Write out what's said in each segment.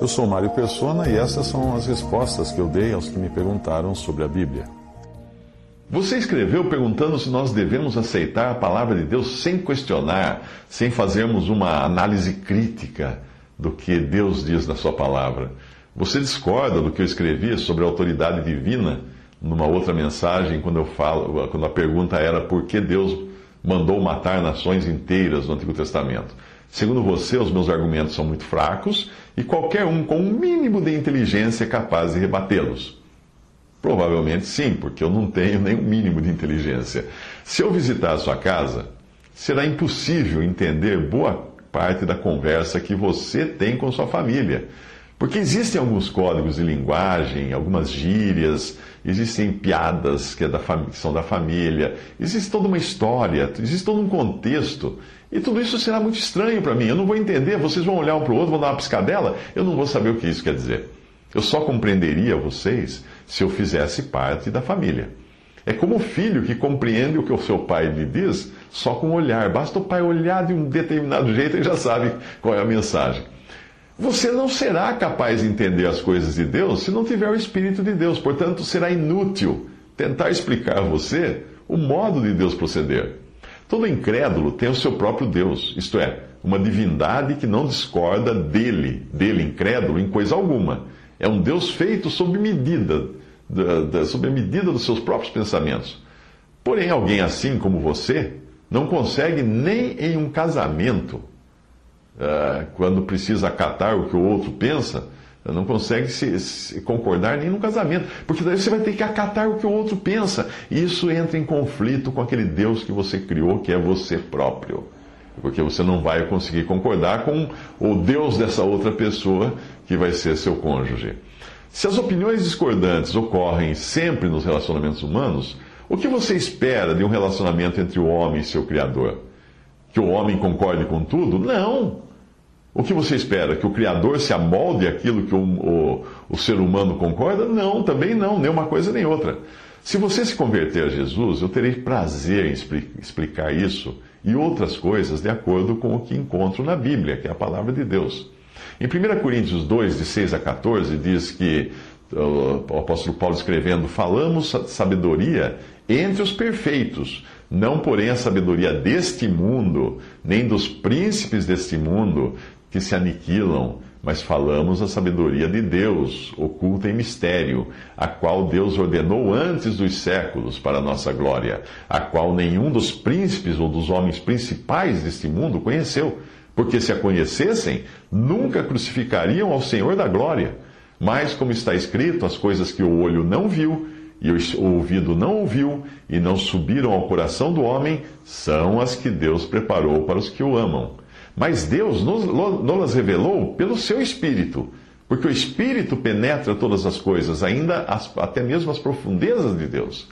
Eu sou Mário Persona e essas são as respostas que eu dei aos que me perguntaram sobre a Bíblia. Você escreveu perguntando se nós devemos aceitar a palavra de Deus sem questionar, sem fazermos uma análise crítica do que Deus diz na Sua palavra. Você discorda do que eu escrevi sobre a autoridade divina numa outra mensagem, quando eu falo, quando a pergunta era por que Deus mandou matar nações inteiras no Antigo Testamento. Segundo você, os meus argumentos são muito fracos e qualquer um com um mínimo de inteligência é capaz de rebatê-los. Provavelmente sim, porque eu não tenho o mínimo de inteligência. Se eu visitar a sua casa, será impossível entender boa parte da conversa que você tem com sua família. Porque existem alguns códigos de linguagem, algumas gírias, existem piadas que, é da que são da família, existe toda uma história, existe todo um contexto. E tudo isso será muito estranho para mim. Eu não vou entender, vocês vão olhar um para o outro, vão dar uma piscadela, eu não vou saber o que isso quer dizer. Eu só compreenderia vocês se eu fizesse parte da família. É como o filho que compreende o que o seu pai lhe diz só com o olhar. Basta o pai olhar de um determinado jeito e já sabe qual é a mensagem. Você não será capaz de entender as coisas de Deus se não tiver o Espírito de Deus. Portanto, será inútil tentar explicar a você o modo de Deus proceder. Todo incrédulo tem o seu próprio Deus, isto é, uma divindade que não discorda dele, dele incrédulo, em coisa alguma. É um Deus feito sob medida, da, da, sob a medida dos seus próprios pensamentos. Porém, alguém assim como você não consegue nem em um casamento, quando precisa acatar o que o outro pensa, não consegue se, se, concordar nem no casamento, porque daí você vai ter que acatar o que o outro pensa, e isso entra em conflito com aquele Deus que você criou, que é você próprio. Porque você não vai conseguir concordar com o Deus dessa outra pessoa que vai ser seu cônjuge. Se as opiniões discordantes ocorrem sempre nos relacionamentos humanos, o que você espera de um relacionamento entre o homem e seu Criador? Que o homem concorde com tudo? Não! O que você espera? Que o Criador se amolde aquilo que o, o, o ser humano concorda? Não, também não, nem uma coisa nem outra. Se você se converter a Jesus, eu terei prazer em explicar isso e outras coisas de acordo com o que encontro na Bíblia, que é a palavra de Deus. Em 1 Coríntios 2, de 6 a 14, diz que o apóstolo Paulo escrevendo: Falamos sabedoria entre os perfeitos, não porém a sabedoria deste mundo, nem dos príncipes deste mundo, que se aniquilam, mas falamos a sabedoria de Deus, oculta em mistério, a qual Deus ordenou antes dos séculos para a nossa glória, a qual nenhum dos príncipes ou dos homens principais deste mundo conheceu porque se a conhecessem, nunca crucificariam ao Senhor da glória. Mas, como está escrito, as coisas que o olho não viu e o ouvido não ouviu e não subiram ao coração do homem, são as que Deus preparou para os que o amam. Mas Deus nos, revelou pelo seu Espírito, porque o Espírito penetra todas as coisas, ainda as, até mesmo as profundezas de Deus.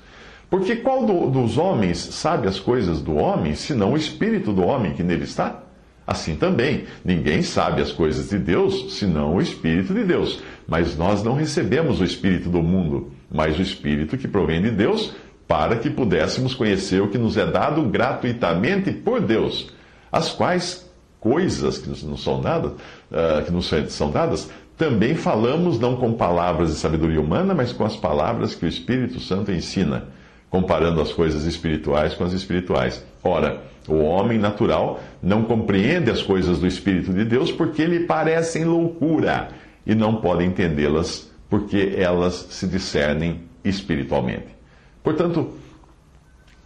Porque qual do, dos homens sabe as coisas do homem, senão o Espírito do homem que nele está? Assim também, ninguém sabe as coisas de Deus senão o Espírito de Deus. Mas nós não recebemos o Espírito do mundo, mas o Espírito que provém de Deus, para que pudéssemos conhecer o que nos é dado gratuitamente por Deus, as quais coisas que não são dadas, uh, que nos são dadas, também falamos não com palavras de sabedoria humana, mas com as palavras que o Espírito Santo ensina, comparando as coisas espirituais com as espirituais. Ora, o homem natural não compreende as coisas do Espírito de Deus porque lhe parecem loucura e não pode entendê-las porque elas se discernem espiritualmente. Portanto,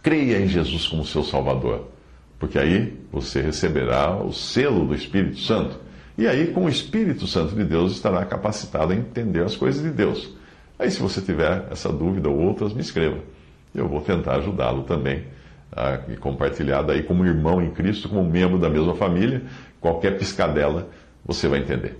creia em Jesus como seu Salvador, porque aí você receberá o selo do Espírito Santo. E aí, com o Espírito Santo de Deus, estará capacitado a entender as coisas de Deus. Aí, se você tiver essa dúvida ou outras, me escreva. Eu vou tentar ajudá-lo também ah, e compartilhada aí como irmão em Cristo, como membro da mesma família. Qualquer piscadela você vai entender.